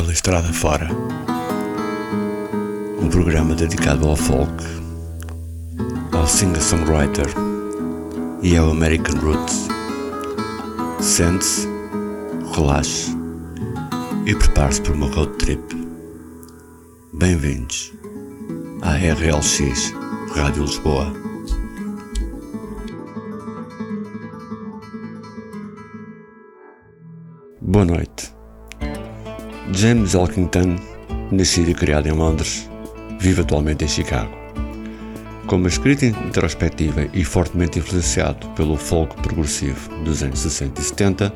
Pela Estrada Fora. Um programa dedicado ao folk, ao singer-songwriter e ao American Roots. Sente-se, relaxe e prepare-se para uma road trip. Bem-vindos à RLX Rádio Lisboa. Boa noite. James Elkington, nascido e criado em Londres, vive atualmente em Chicago. Com uma escrita introspectiva e fortemente influenciado pelo folk progressivo dos anos 60 e 70,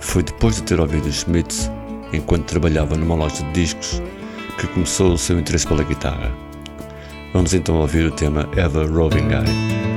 foi depois de ter ouvido os enquanto trabalhava numa loja de discos que começou o seu interesse pela guitarra. Vamos então ouvir o tema Ever Roving Guy.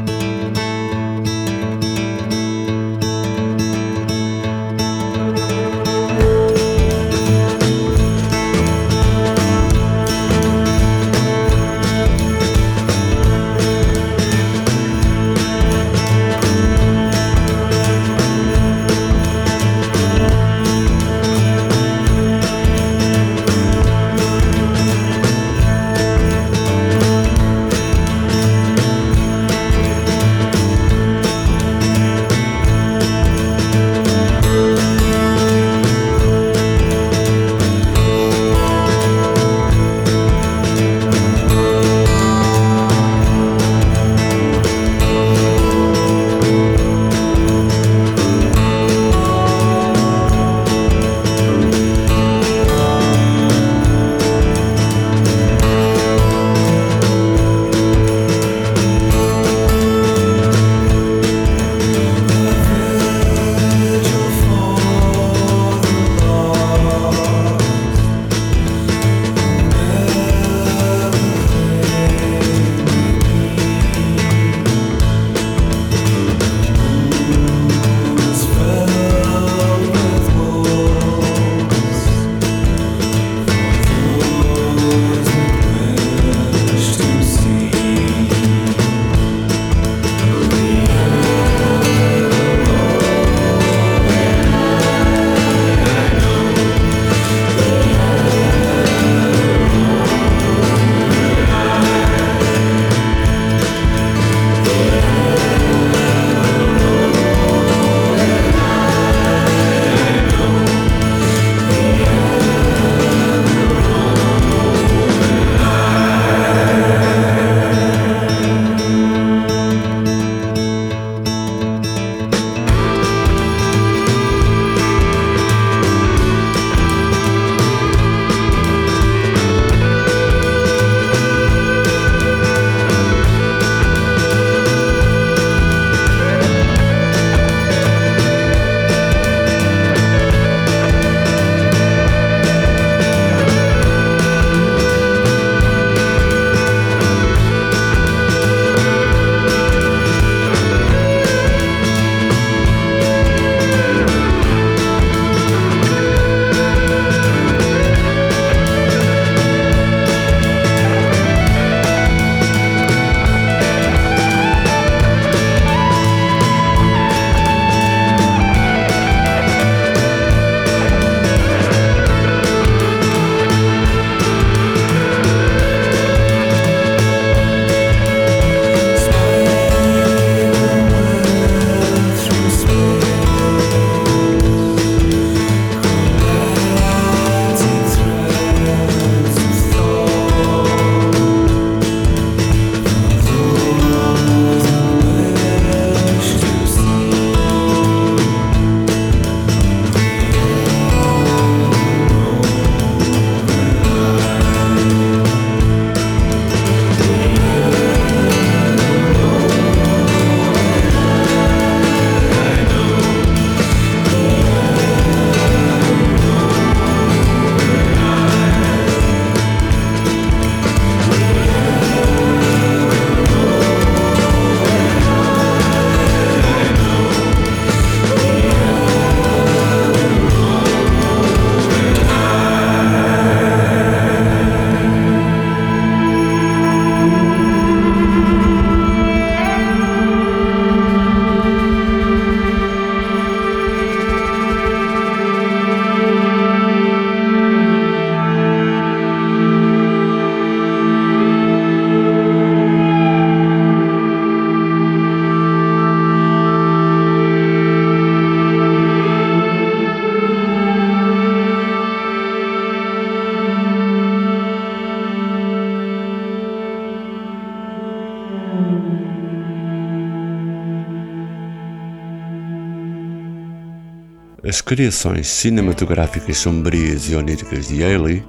Criações cinematográficas sombrias e oníricas de Ailey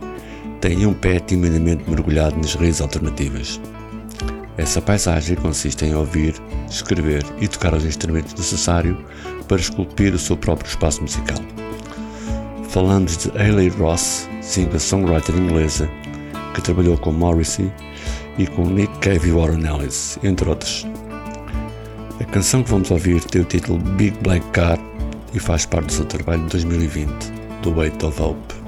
têm um pé timidamente mergulhado nas raízes alternativas. Essa paisagem consiste em ouvir, escrever e tocar os instrumentos necessários para esculpir o seu próprio espaço musical. Falamos de Ailey Ross, singer-songwriter inglesa, que trabalhou com Morrissey e com Nick Cave e Warren Ellis, entre outros. A canção que vamos ouvir tem o título Big Black Car e faz parte do seu trabalho de 2020, do Weight of Hope.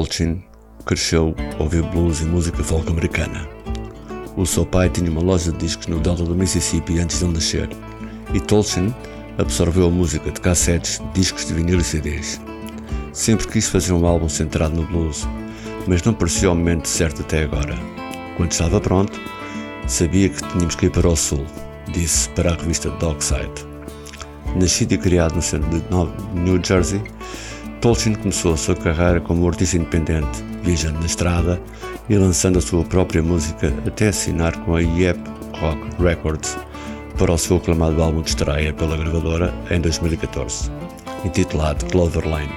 Tolchin cresceu a ouvir blues e música folk americana. O seu pai tinha uma loja de discos no delta do Mississippi antes de ele nascer, e Tolchin absorveu a música de cassetes, discos de vinil e CDs. Sempre quis fazer um álbum centrado no blues, mas não parecia o momento certo até agora. Quando estava pronto, sabia que tínhamos que ir para o sul, disse para a revista Dogside. Nascido e criado no centro de New Jersey, Tolkien começou a sua carreira como artista independente, viajando na estrada e lançando a sua própria música até assinar com a Yep Rock Records para o seu aclamado álbum de estreia pela gravadora em 2014, intitulado Cloverline.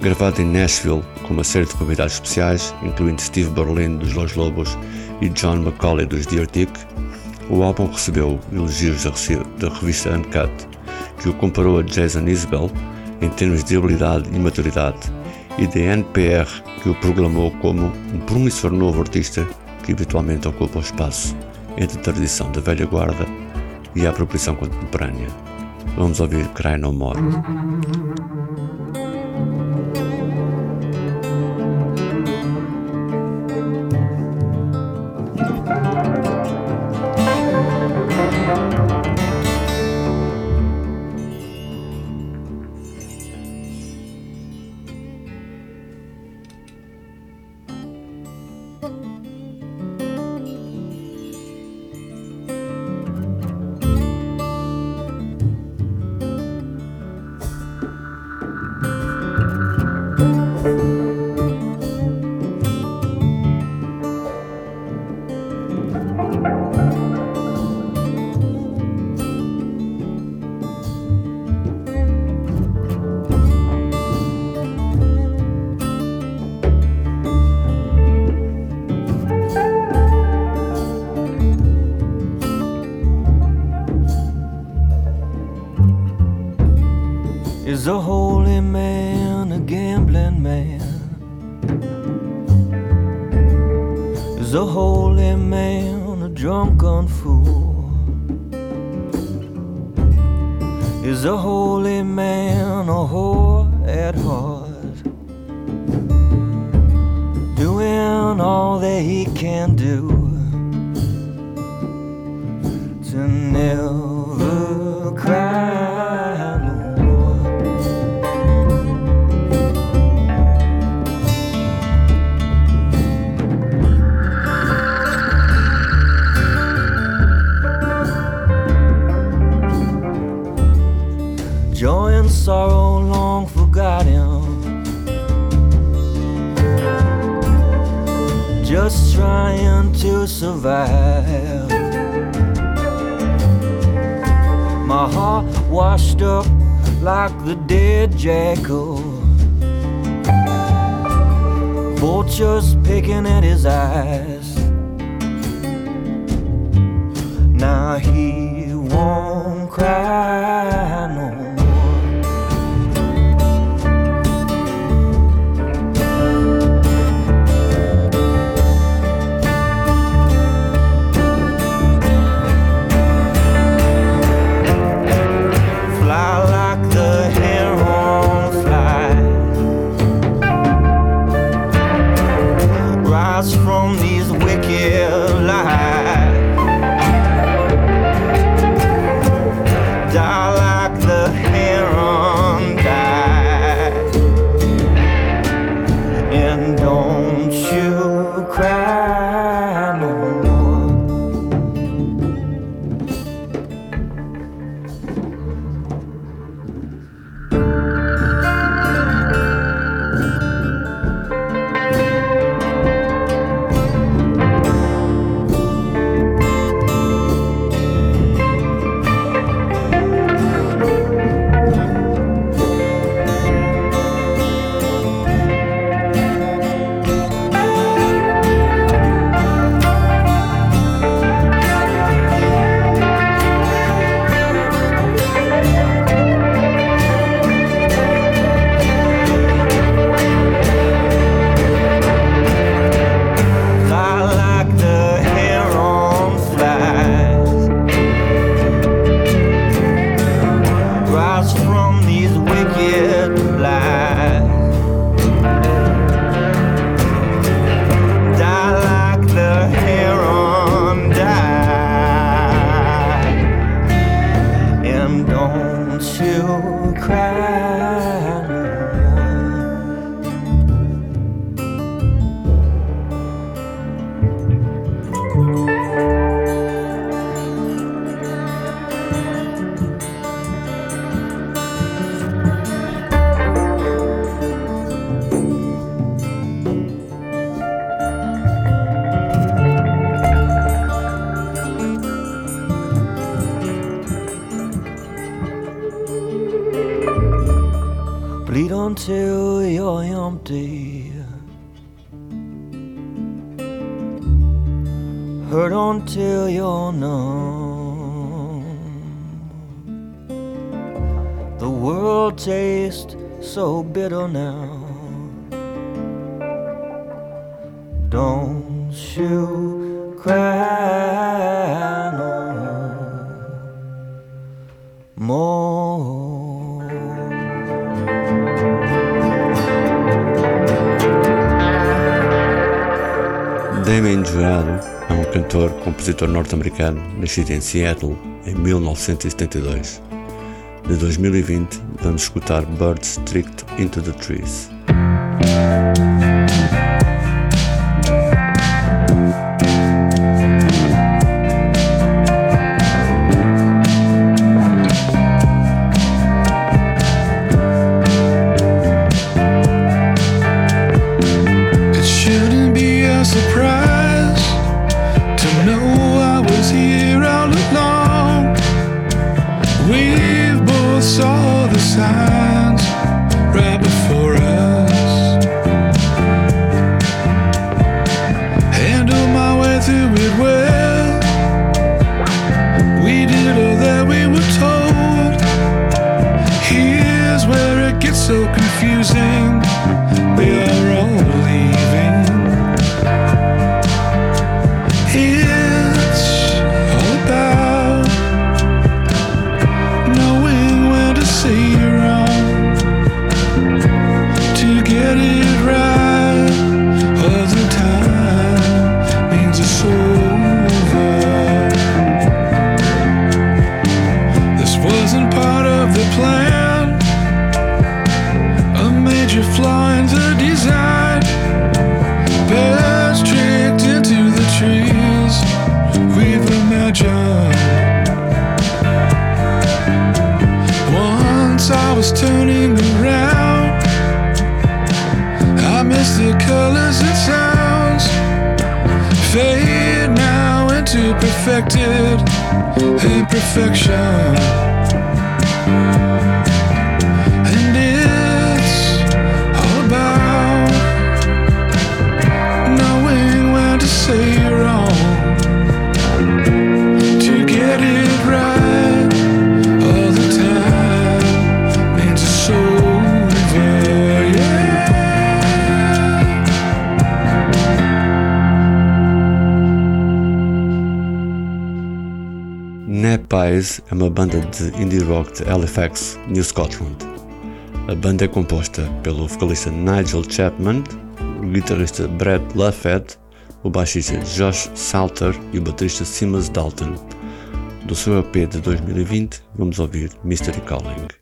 Gravado em Nashville com uma série de convidados especiais, incluindo Steve Berlin dos Los Lobos e John McCauley dos Dear Dick, o álbum recebeu elogios da revista Uncut, que o comparou a Jason Isbell em termos de habilidade e maturidade, e de NPR, que o proclamou como um promissor novo artista que habitualmente ocupa o espaço entre a tradição da velha guarda e a apropriação contemporânea. Vamos ouvir Cry No More. the whole norte-americano, nascido em Seattle em 1972. De 2020, vamos escutar Birds Tricked into the Trees. it's so confusing. É uma banda de indie rock de Halifax, New Scotland. A banda é composta pelo vocalista Nigel Chapman, o guitarrista Brett Luffett, o baixista Josh Salter e o baterista Simas Dalton. Do seu EP de 2020, vamos ouvir Mystery Calling.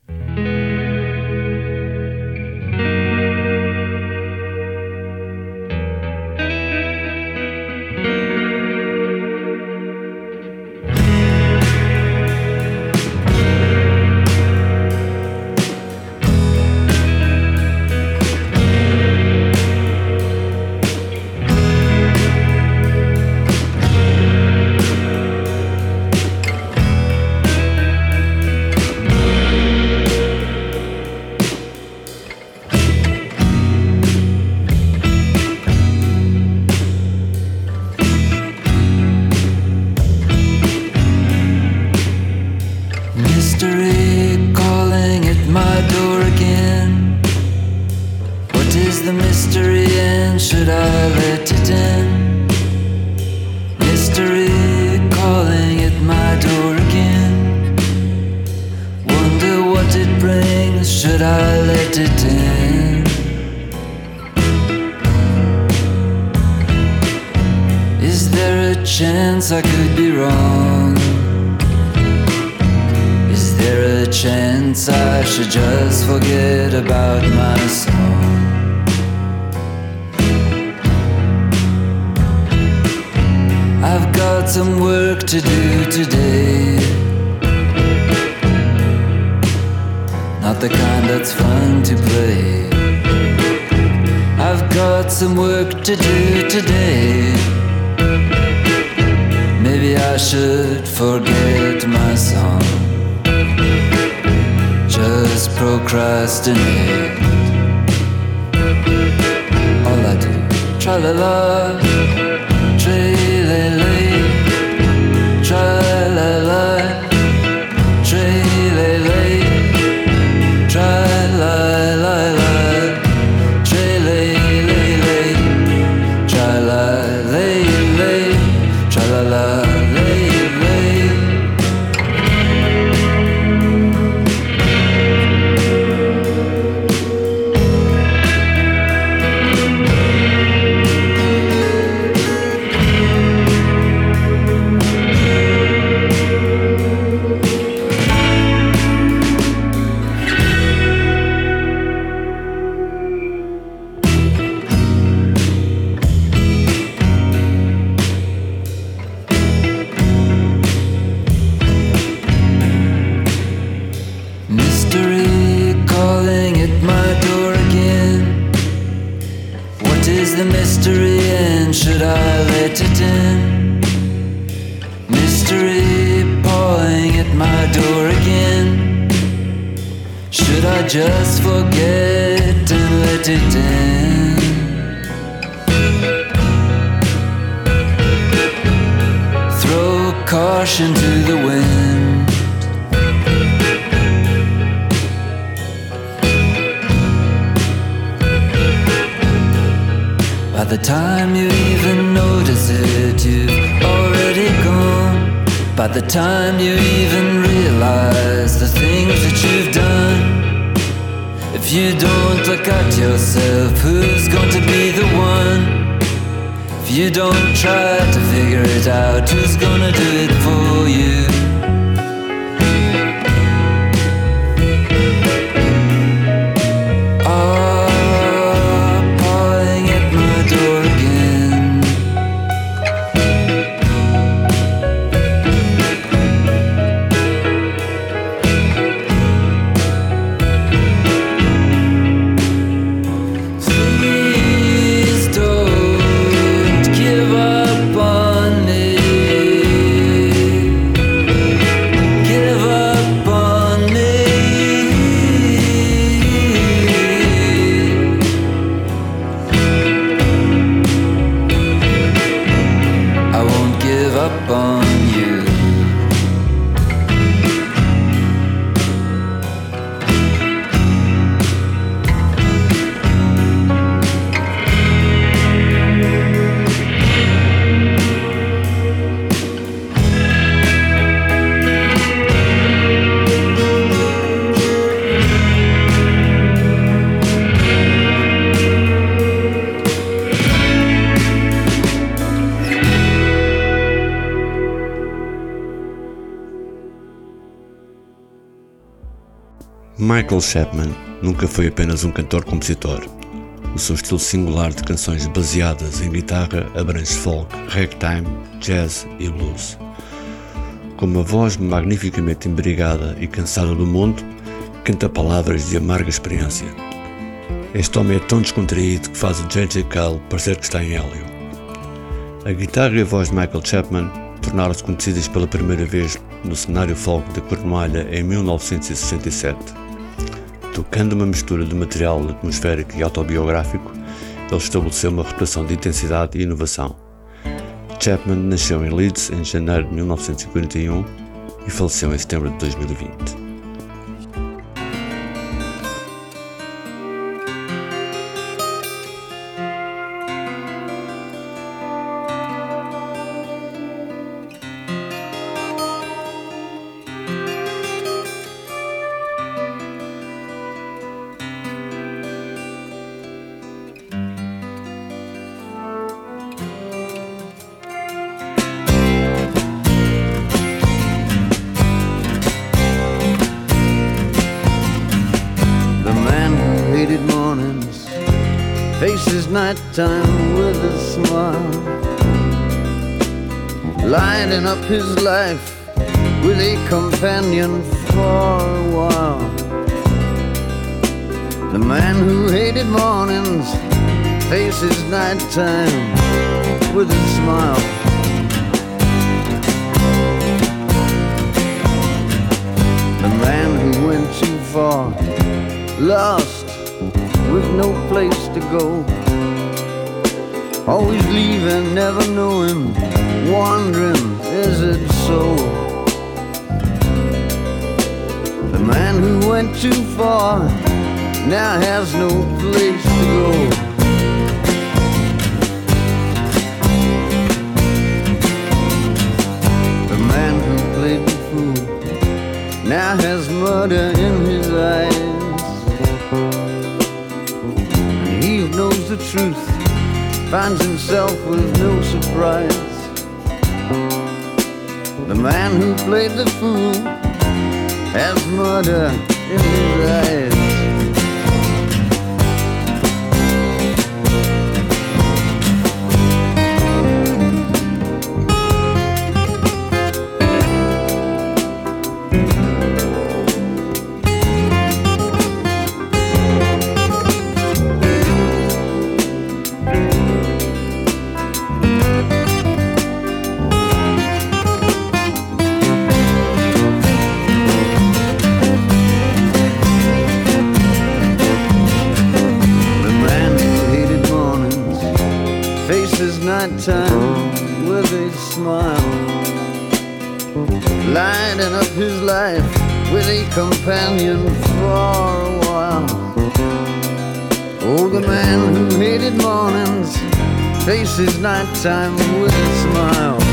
There a chance I could be wrong? Is there a chance I should just forget about my song? I've got some work to do today. Not the kind that's fun to play. I've got some work to do today. I should forget my song. Just procrastinate. All I do, tra la la. It in? Throw caution to the wind. By the time you even notice it, you've already gone. By the time you even realize the things that you've done. If you don't look at yourself, who's going to be the one? If you don't try to figure it out, who's gonna do it for you? Michael Chapman nunca foi apenas um cantor-compositor. O seu estilo singular de canções baseadas em guitarra abrange folk, ragtime, jazz e blues. Com uma voz magnificamente embrigada e cansada do mundo, canta palavras de amarga experiência. Este homem é tão descontraído que faz o J.J. Cale parecer que está em hélio. A guitarra e a voz de Michael Chapman tornaram-se conhecidas pela primeira vez no cenário folk de Cornualha em 1967. Tocando uma mistura de material atmosférico e autobiográfico, ele estabeleceu uma reputação de intensidade e inovação. Chapman nasceu em Leeds em janeiro de 1941 e faleceu em setembro de 2020. Lost with no place to go. Always leaving, never knowing, wondering, is it so? The man who went too far now has no place to go. The man who played the fool now has murder in his eyes. The truth finds himself with no surprise. The man who played the fool has murder in his eyes. A companion for a while. Oh, the man who hated mornings faces nighttime with a smile.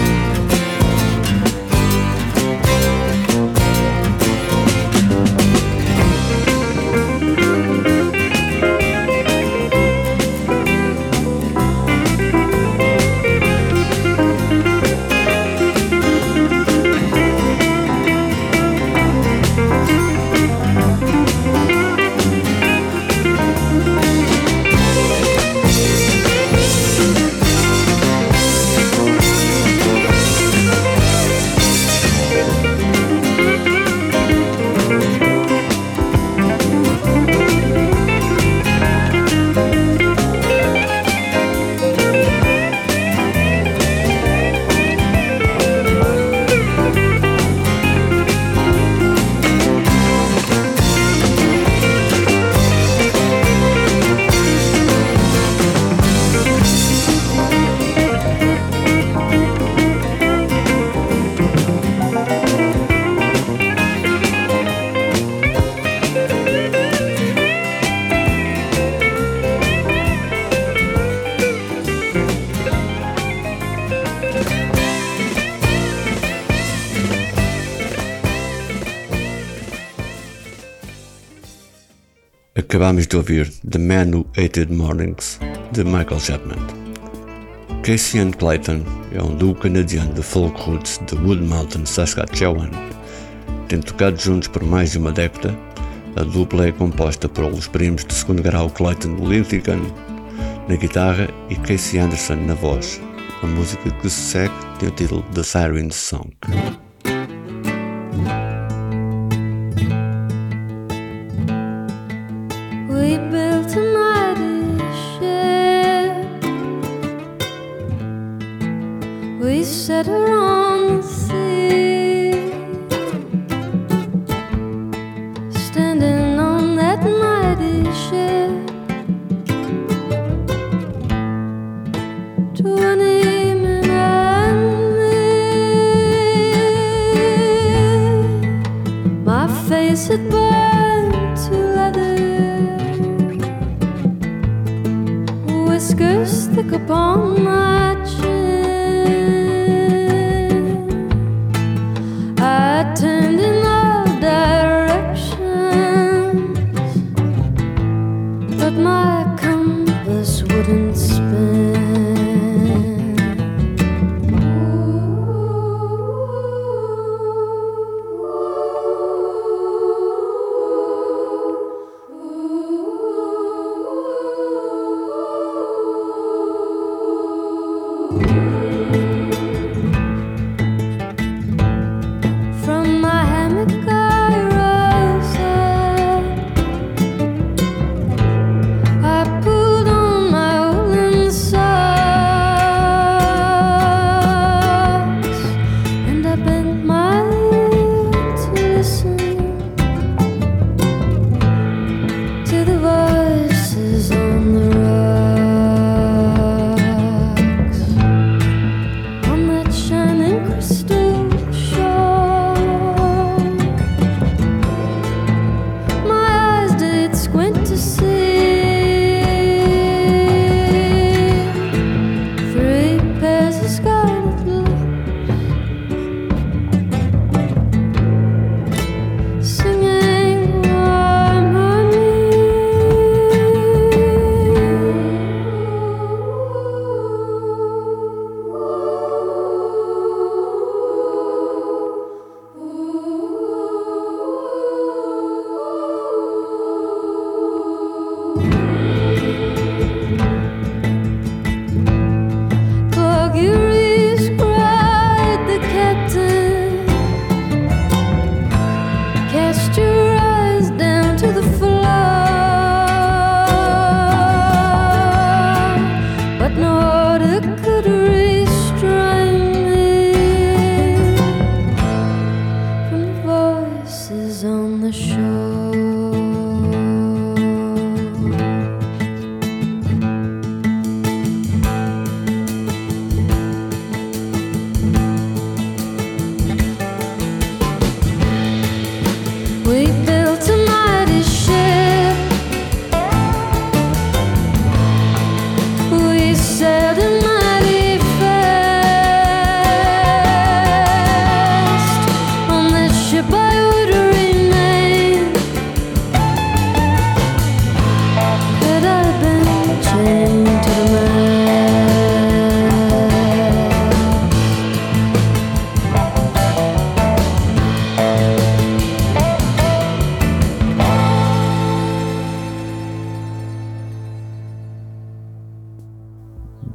Acabámos de ouvir The Man Who Hated Mornings, de Michael Chapman. Casey and Clayton é um duo canadiano de folk roots de Wood Mountain, Saskatchewan. Tendo tocado juntos por mais de uma década, a dupla é composta por os primos de segundo grau Clayton Lincoln na guitarra e Casey Anderson na voz. A música que se segue tem o título The Siren's Song.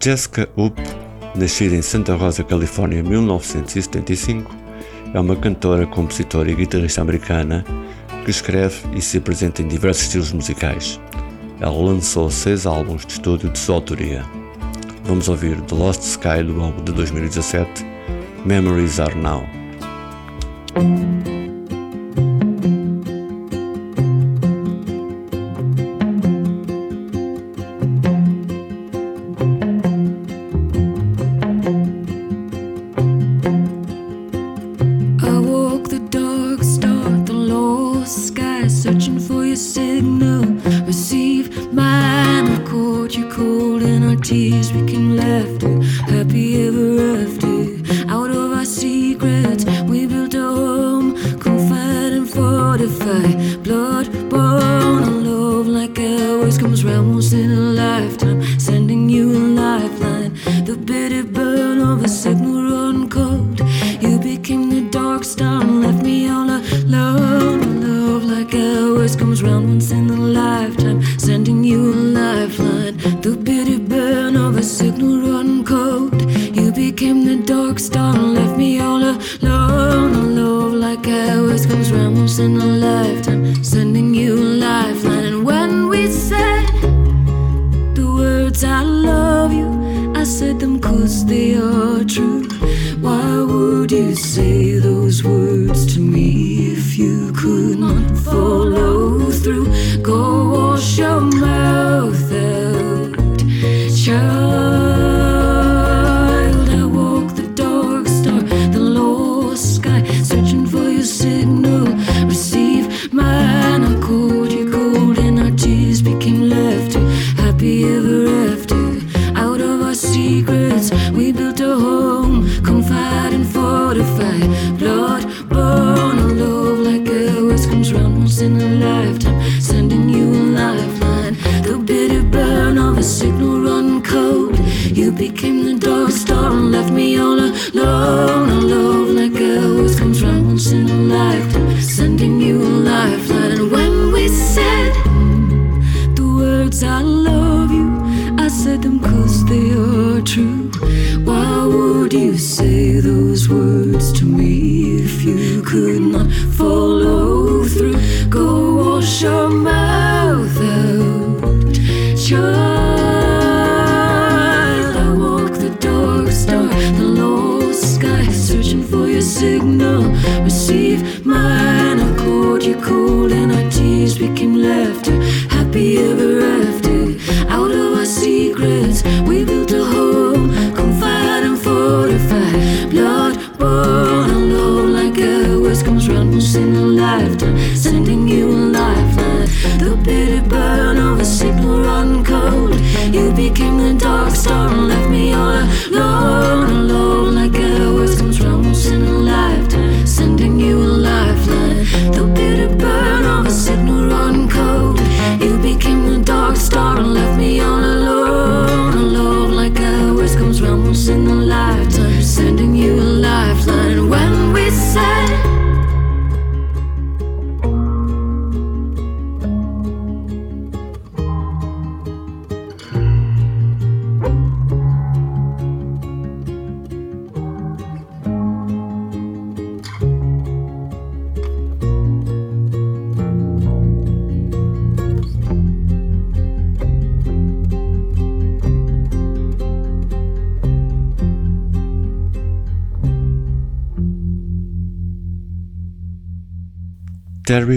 Jessica Hoop, nascida em Santa Rosa, Califórnia, em 1975, é uma cantora, compositora e guitarrista americana que escreve e se apresenta em diversos estilos musicais. Ela lançou seis álbuns de estúdio de sua autoria. Vamos ouvir The Lost Sky do álbum de 2017, Memories Are Now.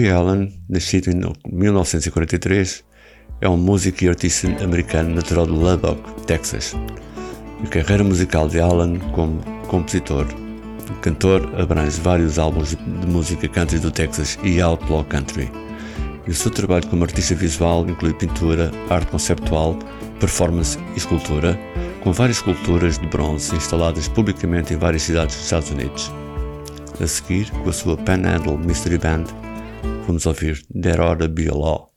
Alan, Allen, nascido em 1943, é um músico e artista americano natural de Lubbock, Texas. A carreira musical de Allen como compositor e cantor abrange vários álbuns de música country do Texas e outlaw country. E o seu trabalho como artista visual inclui pintura, arte conceptual, performance e escultura, com várias esculturas de bronze instaladas publicamente em várias cidades dos Estados Unidos. A seguir, com a sua Panhandle Mystery Band, Vamos ouvir Derora Bioló.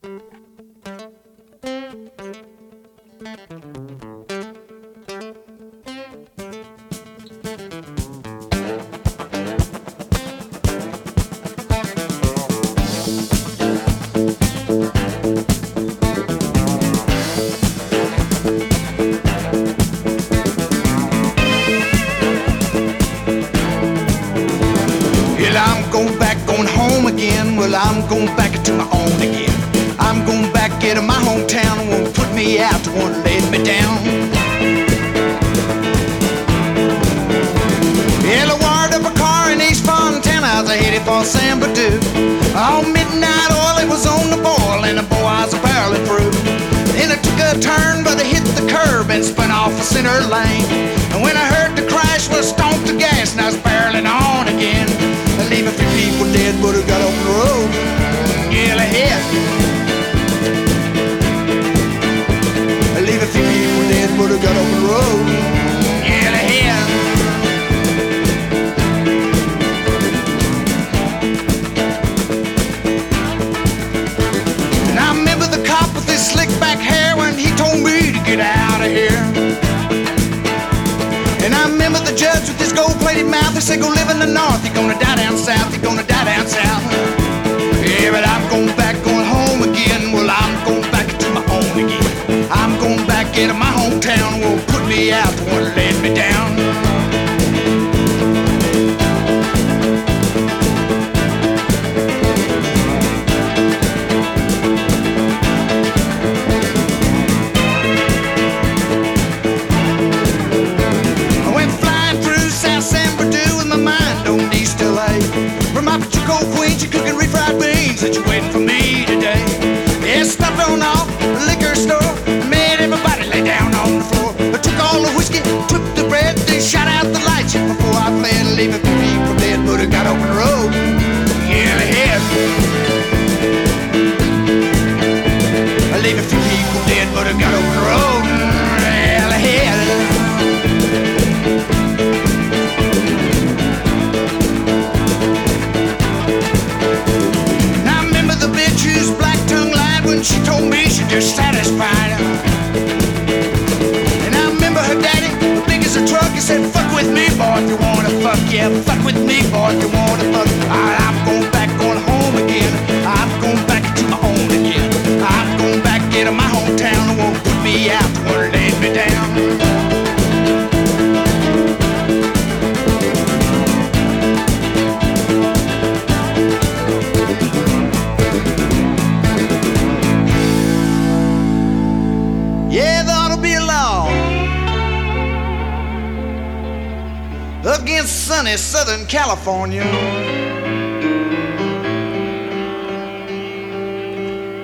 California.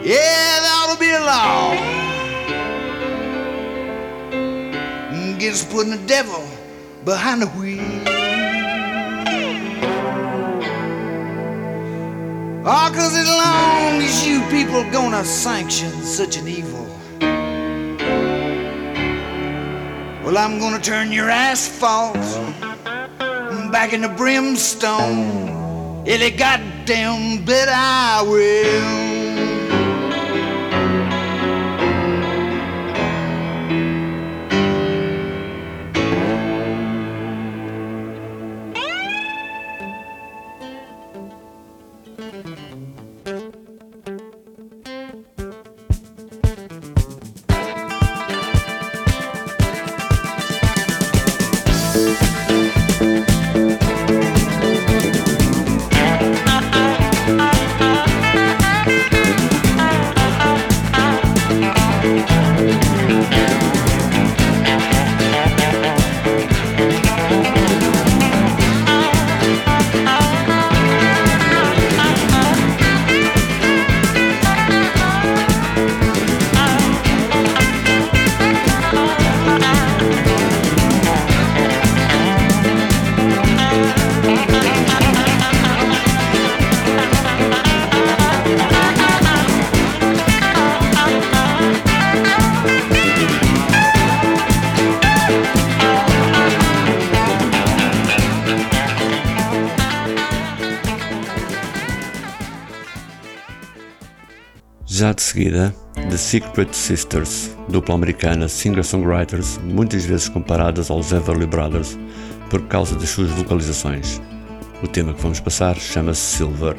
Yeah, that'll be a law gets putting the devil behind the wheel. Oh, cause as long as you people gonna sanction such an evil, well, I'm gonna turn your asphalt back in the brimstone. Any goddamn bit, I will. seguida, The Secret Sisters, dupla americana singer-songwriters, muitas vezes comparadas aos Everly Brothers por causa das suas vocalizações. O tema que vamos passar chama-se Silver.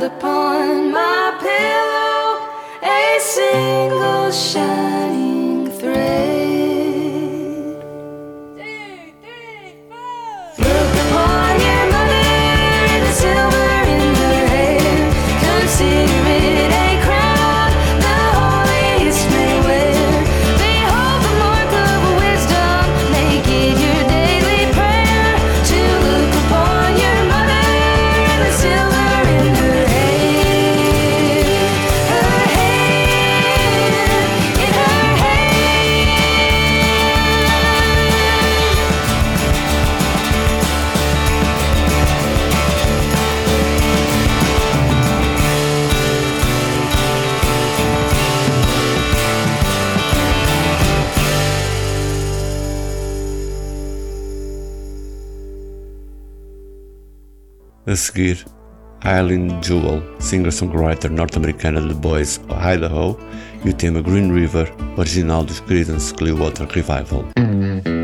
found upon my pillow a single shine. A seguir, Eileen Jewell, singer-songwriter norte-americana de Boys, Idaho, e o tema Green River, original dos Creedence Clearwater Revival. Hum.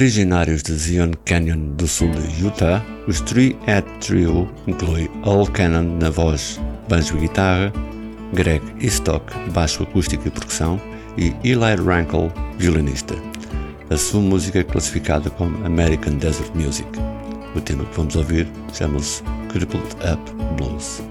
Originários de Zion Canyon do sul de Utah, os Three Head Trio inclui Al Cannon na voz, banjo e guitarra, Greg Eastock, baixo acústico e percussão, e Eli Rankle, violinista. A sua música é classificada como American Desert Music. O tema que vamos ouvir chama-se Crippled Up Blues.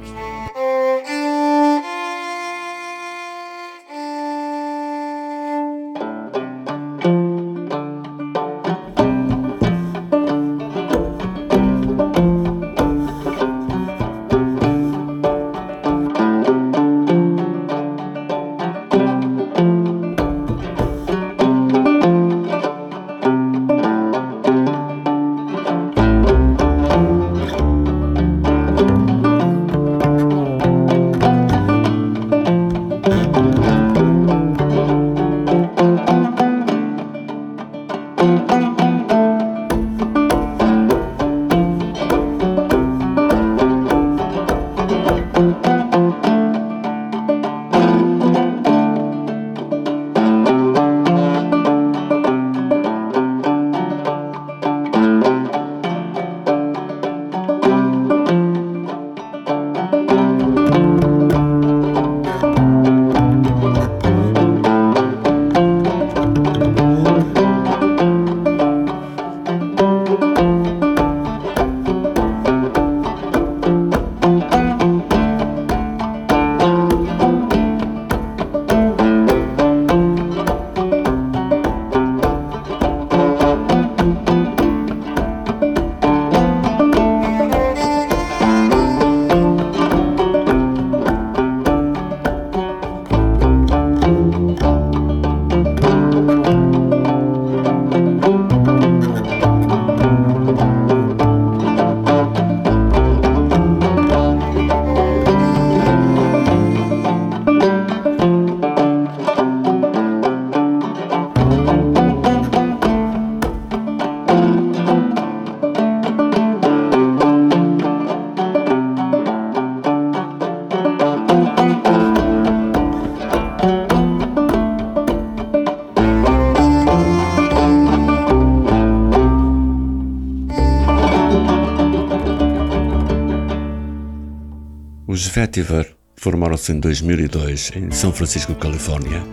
Captiver formaram-se em 2002 em São Francisco, Califórnia,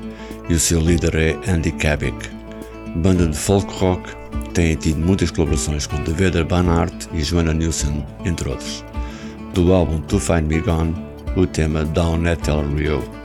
e o seu líder é Andy Kabik. Banda de folk rock, tem tido muitas colaborações com David Banhart e Joanna Newsom, entre outros. Do álbum To Find Me Gone, o tema Down at El Rio.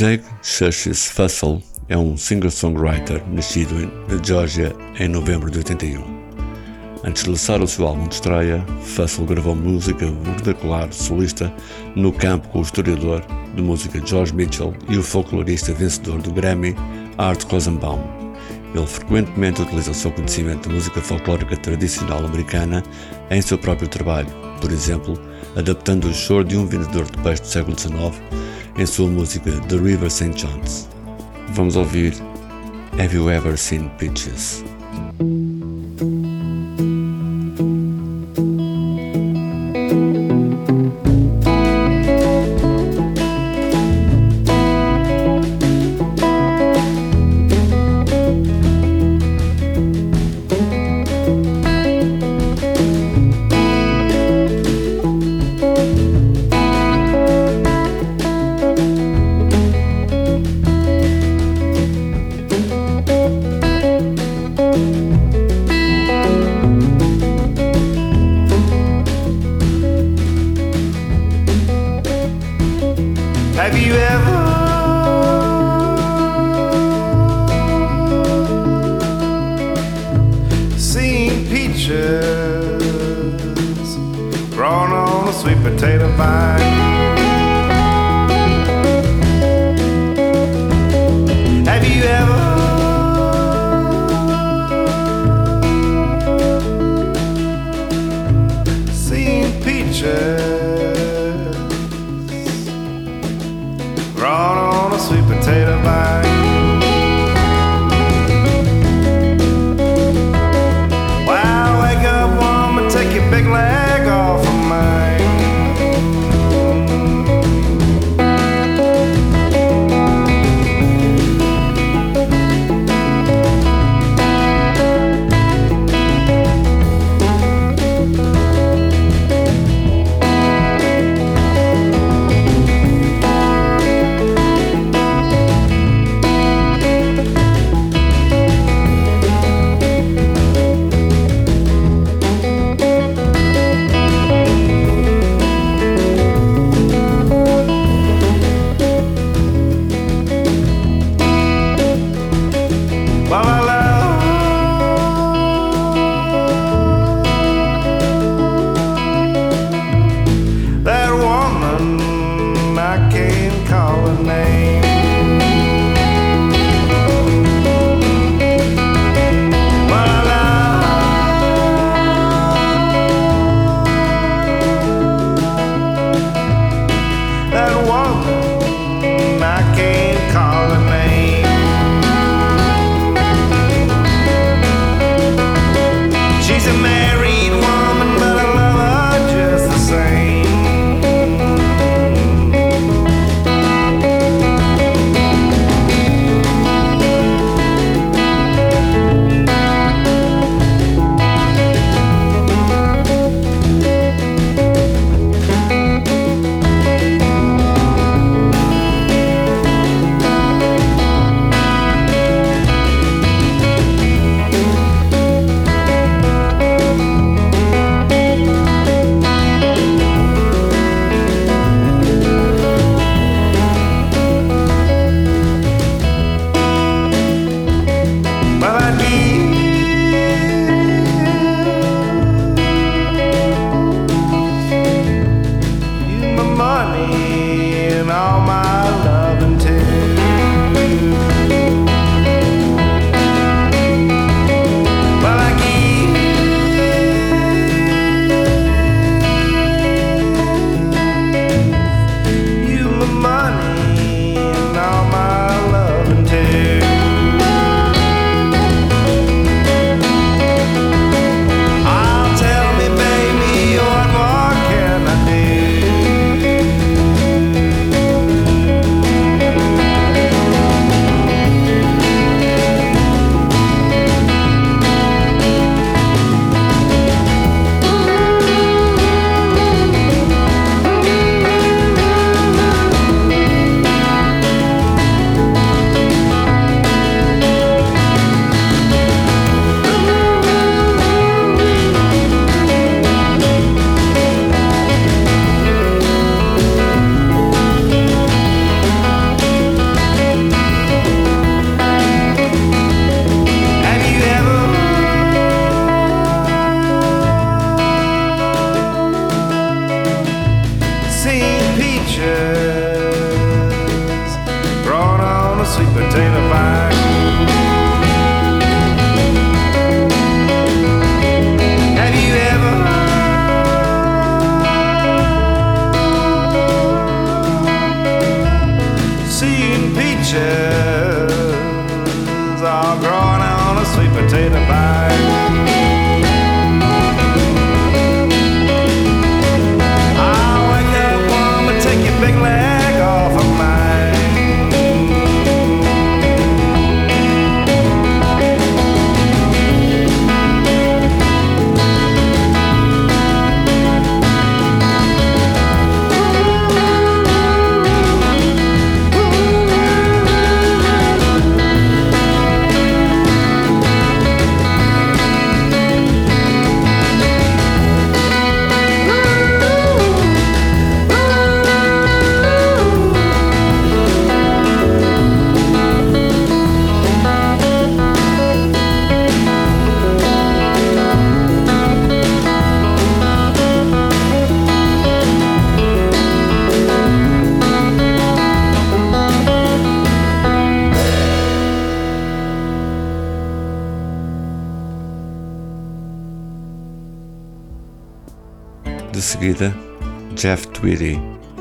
Jake Churches Fussell é um singer-songwriter nascido na Geórgia em novembro de 81. Antes de lançar o seu álbum de estreia, Fussell gravou música vernacular solista no campo com o historiador de música George Mitchell e o folclorista vencedor do Grammy Art Rosenbaum. Ele frequentemente utiliza o seu conhecimento de música folclórica tradicional americana em seu próprio trabalho, por exemplo, adaptando o choro de um vendedor de peixe do século XIX em sua música The River St. John's. Vamos ouvir Have You Ever Seen Peaches?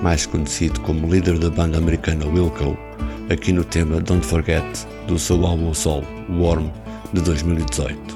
Mais conhecido como líder da banda americana Wilco, aqui no tema Don't Forget do seu álbum solo Warm de 2018.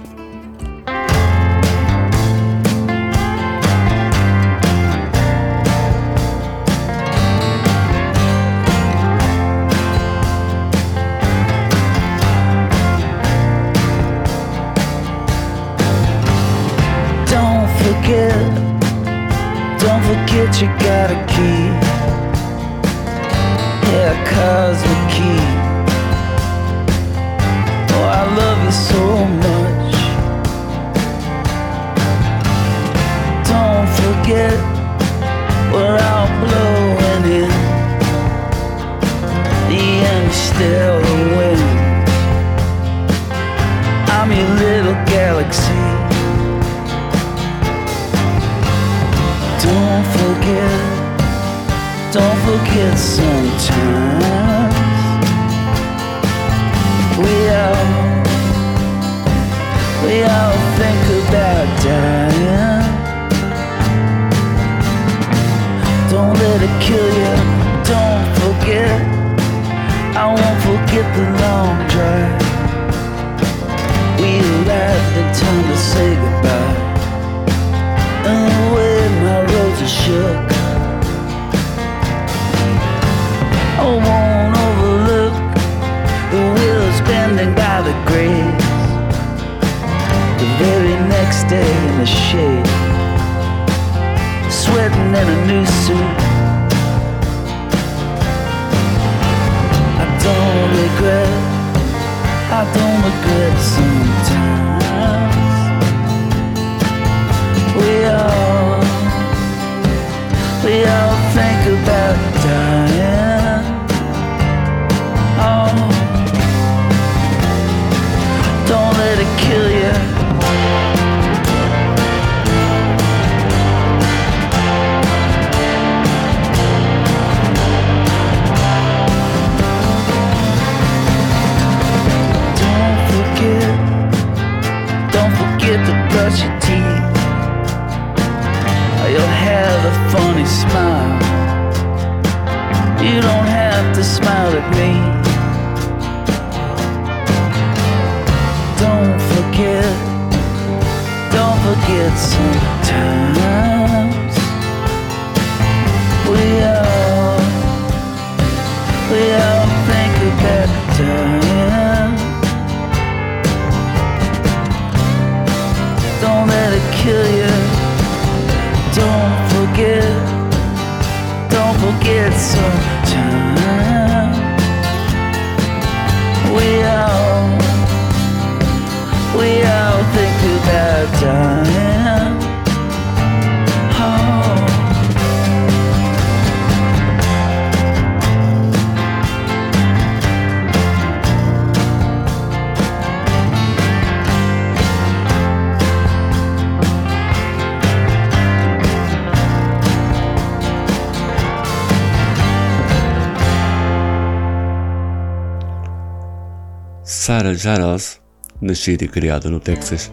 Sarah Jarosz, nascida e criada no Texas,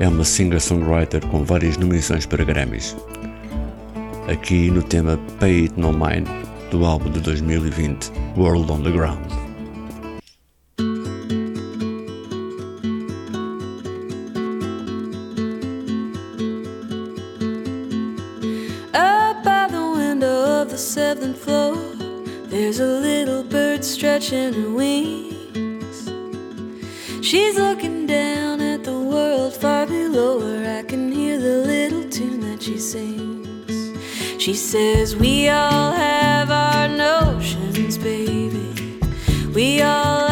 é uma singer-songwriter com várias nomeações para Grammys. Aqui no tema Pay It No Mind, do álbum de 2020 World on the Ground. Seventh floor, there's a little bird stretching her wings. She's looking down at the world far below her. I can hear the little tune that she sings. She says, We all have our notions, baby. We all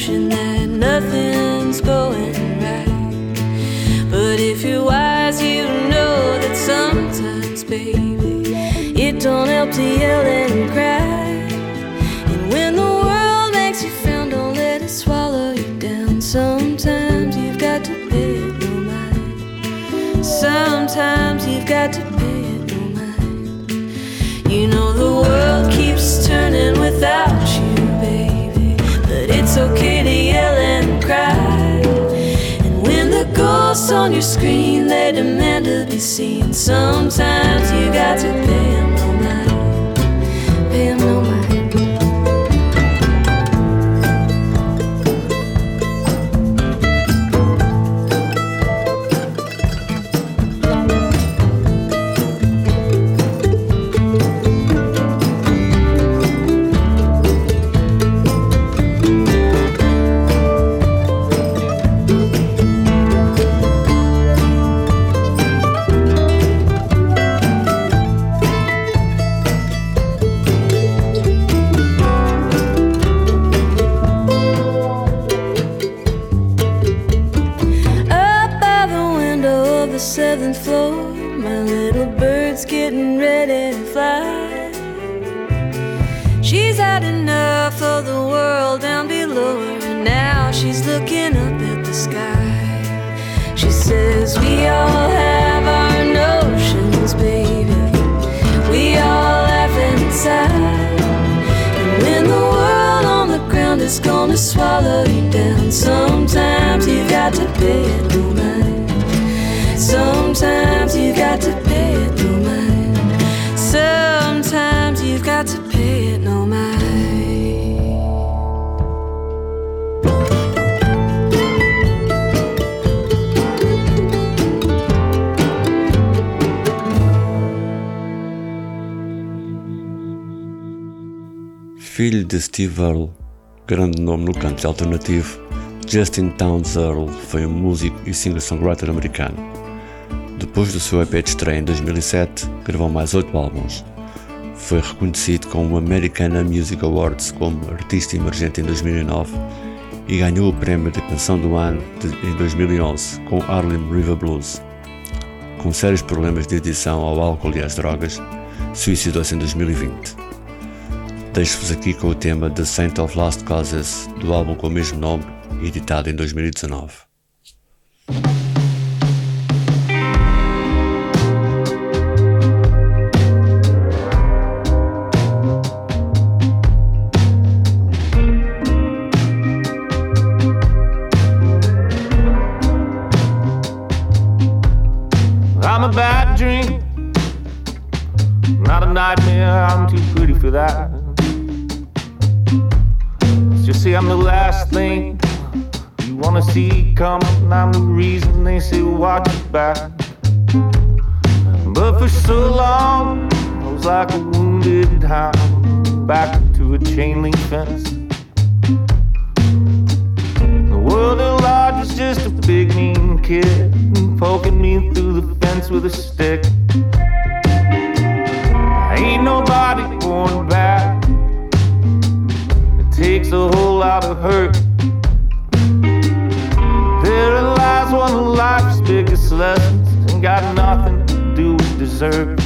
notion that nothing's going right. But if you're wise, you know that sometimes, baby, it don't help to yell and cry. And when the world makes you frown, don't let it swallow you down. Sometimes you've got to pay it no mind. Sometimes it's okay to yell and cry. And when the ghosts on your screen they demand to be seen, sometimes you got to pay Filho de Steve Earle, grande nome no canto alternativo, Justin Towns Earle foi um músico e singer-songwriter americano. Depois do seu EP de estreia em 2007, gravou mais oito álbuns. Foi reconhecido com o Americana Music Awards como artista emergente em 2009 e ganhou o prémio de canção do ano de- em 2011 com Harlem River Blues. Com sérios problemas de adição ao álcool e às drogas, suicidou-se em 2020. Deixo-vos aqui com o tema The Saint of Lost Causes do álbum com o mesmo nome, editado em 2019. Wanna see coming. I'm the reason they say watch your back. But for so long, I was like a wounded hound, back to a chain link fence. The world at large was just a big mean kid poking me through the fence with a stick. Ain't nobody born bad. It takes a whole lot of hurt. Therein lies one of life's biggest lessons and got nothing to do with deserve.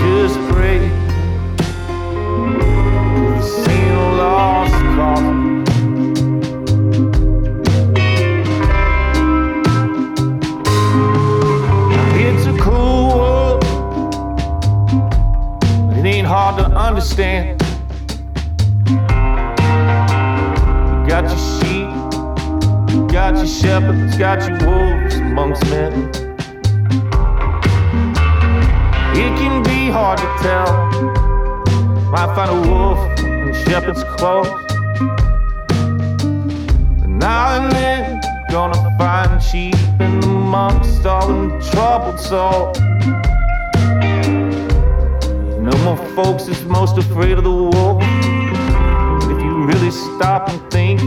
Just pray this ain't a lost cause. hard to understand. You got your got your shepherds, got your wolves amongst men. It can be hard to tell. Might find a wolf in shepherd's clothes. But now and then, gonna find sheep in amongst all them troubled souls. No more folks is most afraid of the wolf. If you really stop and think,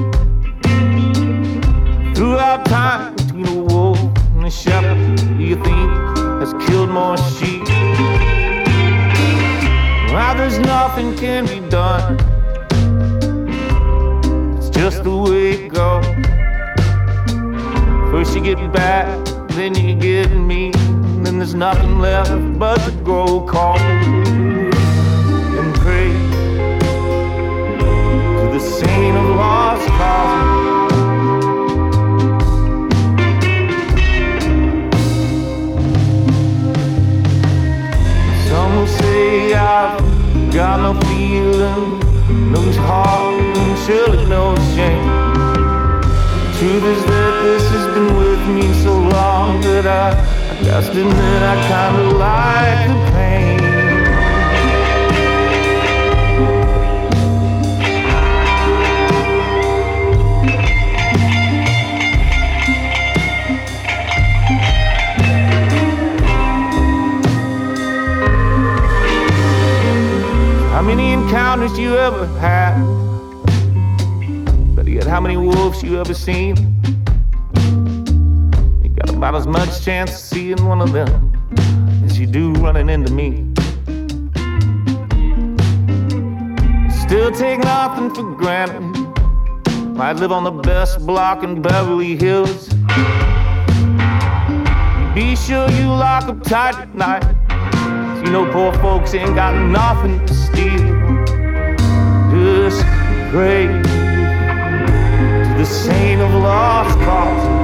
throughout time between a wolf and a shepherd, do you think has killed more sheep? Well, there's nothing can be done. It's just the way it goes. First you get bad, then you get mean, then there's nothing left but to grow cold and pray to the saint of lost causes. I've got no feeling, no heart, and surely no shame. Truth is that this has been with me so long that I, I just admit I kinda like the pain. Encounters you ever had? Better yet, how many wolves you ever seen? You got about as much chance of seeing one of them as you do running into me. Still take nothing for granted. Might live on the best block in Beverly Hills. Be sure you lock up tight at night. You know poor folks ain't got nothing to steal. Just pray to the saint of lost causes.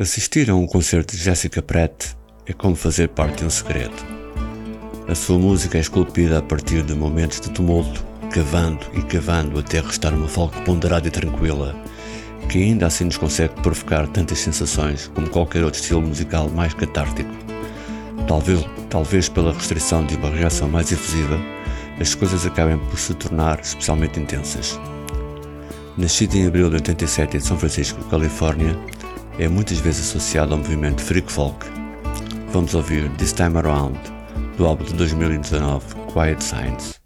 Assistir a um concerto de Jessica Pratt é como fazer parte de um segredo. A sua música é esculpida a partir de momentos de tumulto, cavando e cavando até restar uma folga ponderada e tranquila, que ainda assim nos consegue provocar tantas sensações como qualquer outro estilo musical mais catártico. Talvez, talvez pela restrição de uma reação mais efusiva, as coisas acabem por se tornar especialmente intensas. Nascido em abril de 87 em São Francisco, Califórnia, é muitas vezes associado ao movimento freak folk. Vamos ouvir This Time Around, do álbum de 2019 Quiet Signs.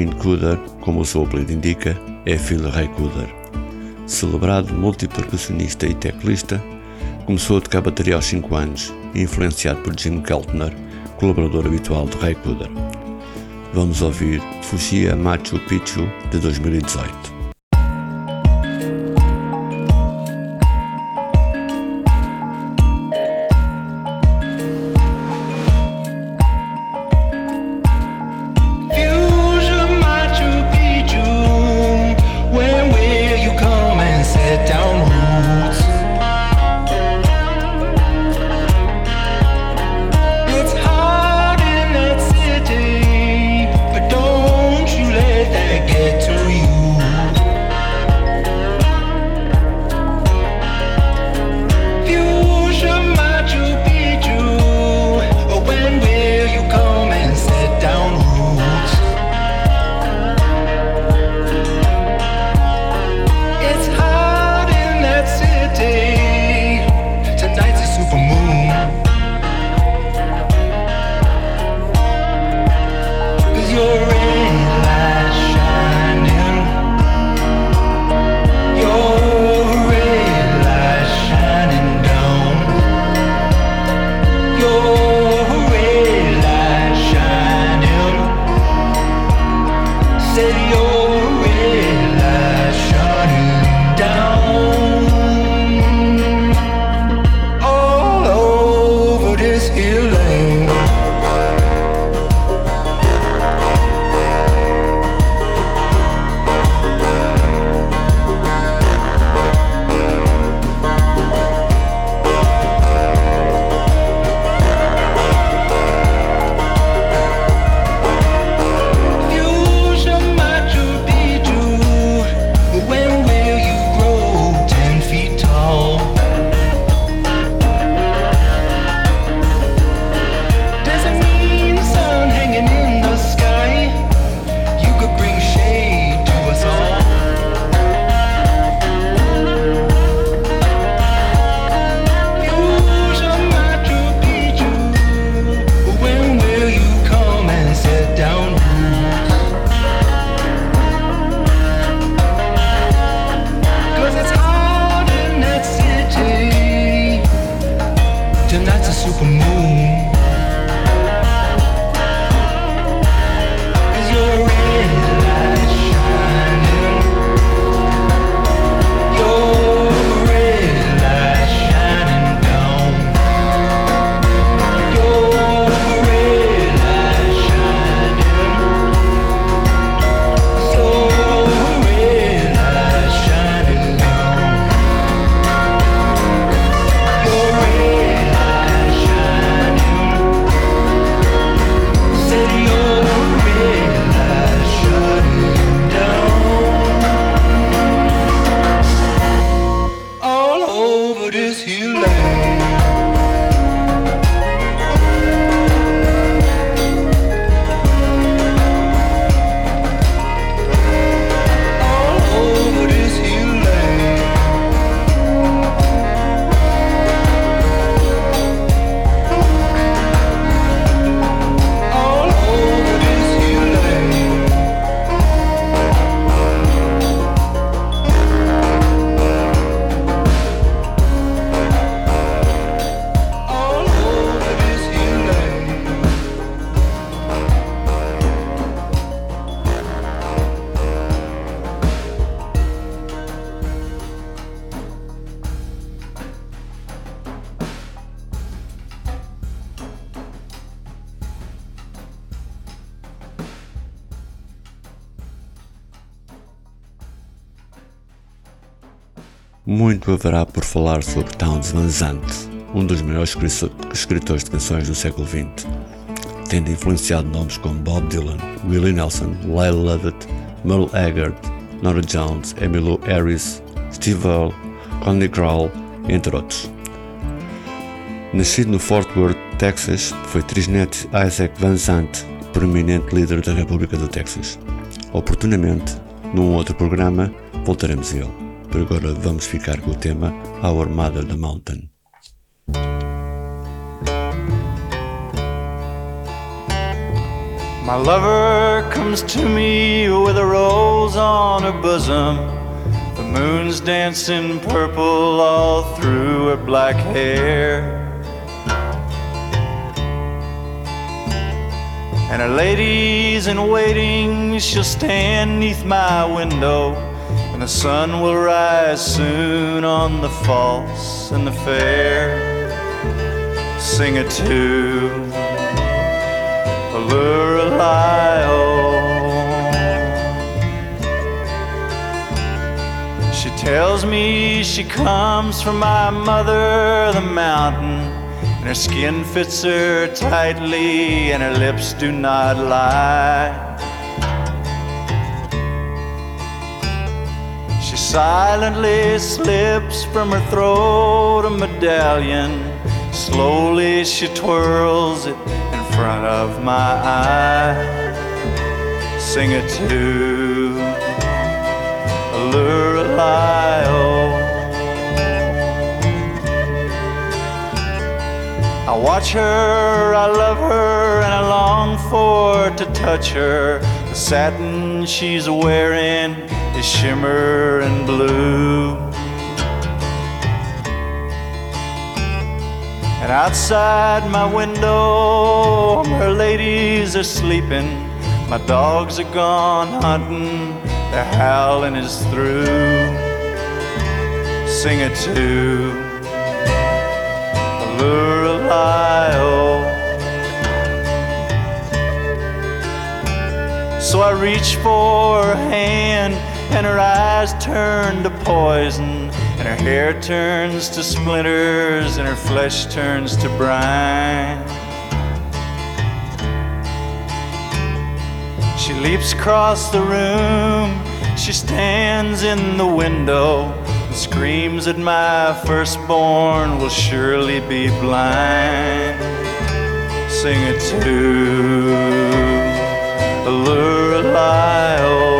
Joaquim Cooder, como o seu apelido indica, é filho de Ray Cooder. Celebrado multipercussionista e teclista, começou a tocar bateria aos 5 anos, influenciado por Jim Keltner, colaborador habitual de Ray Cooder. Vamos ouvir Fugia Machu Picchu de 2018. Muito haverá por falar sobre Towns Van Zandt, um dos escri- escritores de canções do século XX, tendo influenciado nomes como Bob Dylan, Willie Nelson, Lyle Lovett, Merle Haggard, Nora Jones, Emmylou Harris, Steve Earle, Conley Crowell, entre outros. Nascido no Fort Worth, Texas, foi trisneto de Isaac Van Zandt, prominente líder da República do Texas. Oportunamente, num outro programa, voltaremos a ele. Por agora vamos ficar com o tema Our Mother the Mountain. My lover comes to me with a rose on her bosom. The moon's dancing purple all through her black hair. And her ladies in waiting, she'll stand neath my window. And the sun will rise soon on the false and the fair. Sing it to Lorelei. She tells me she comes from my mother, the mountain, and her skin fits her tightly, and her lips do not lie. Silently slips from her throat a medallion. Slowly she twirls it in front of my eyes. Sing it to Lorelei. I watch her, I love her, and I long for to touch her. The satin she's wearing is shimmer and blue. And outside my window, her ladies are sleeping. My dogs are gone hunting, their howling is through. Sing it to Lorelei. So I reach for her hand, and her eyes turn to poison, and her hair turns to splinters, and her flesh turns to brine. She leaps across the room, she stands in the window, and screams that my firstborn will surely be blind. Sing it to Lorelei.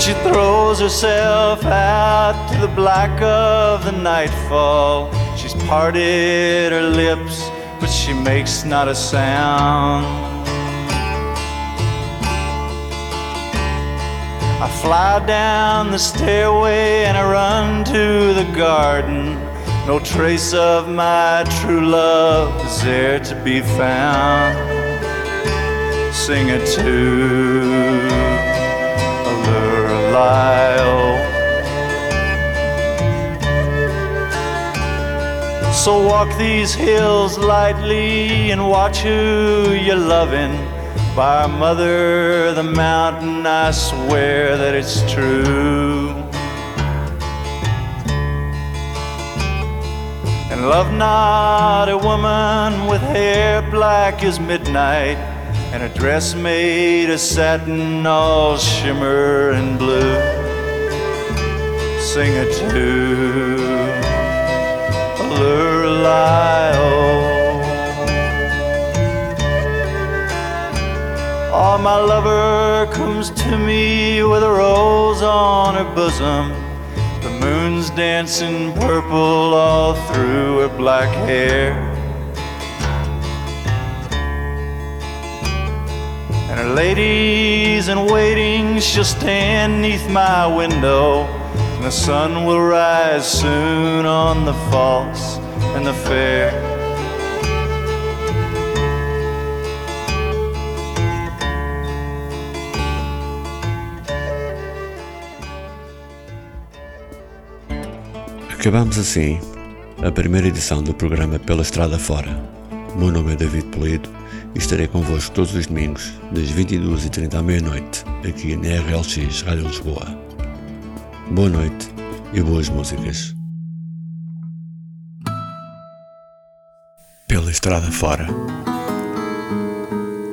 She throws herself out to the black of the nightfall. She's parted her lips, but she makes not a sound. I fly down the stairway and I run to the garden. No trace of my true love is there to be found. Sing it to So walk these hills lightly and watch who you're loving. By mother, the mountain, I swear that it's true. And love not a woman with hair black as midnight and a dress made of satin all shimmer and blue. Sing it to Lorelei. Oh, my lover comes to me with a rose on her bosom. The moon's dancing purple all through her black hair. And her ladies in waiting, she'll stand neath my window. And the sun will rise soon on the false and the fair. Acabamos assim a primeira edição do programa Pela Estrada Fora. Meu nome é David Polido estarei convosco todos os domingos, das 22h30 à meia-noite, aqui na RLX Rádio Lisboa. Boa noite e boas músicas. Pela Estrada Fora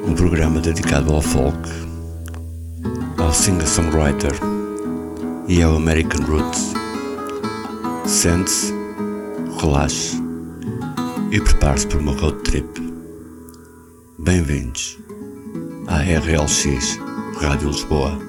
um programa dedicado ao folk, ao singer-songwriter e ao American Roots. Sente-se, relaxe e prepare-se para uma road trip. Bem-vindos à RLX Rádio Lisboa.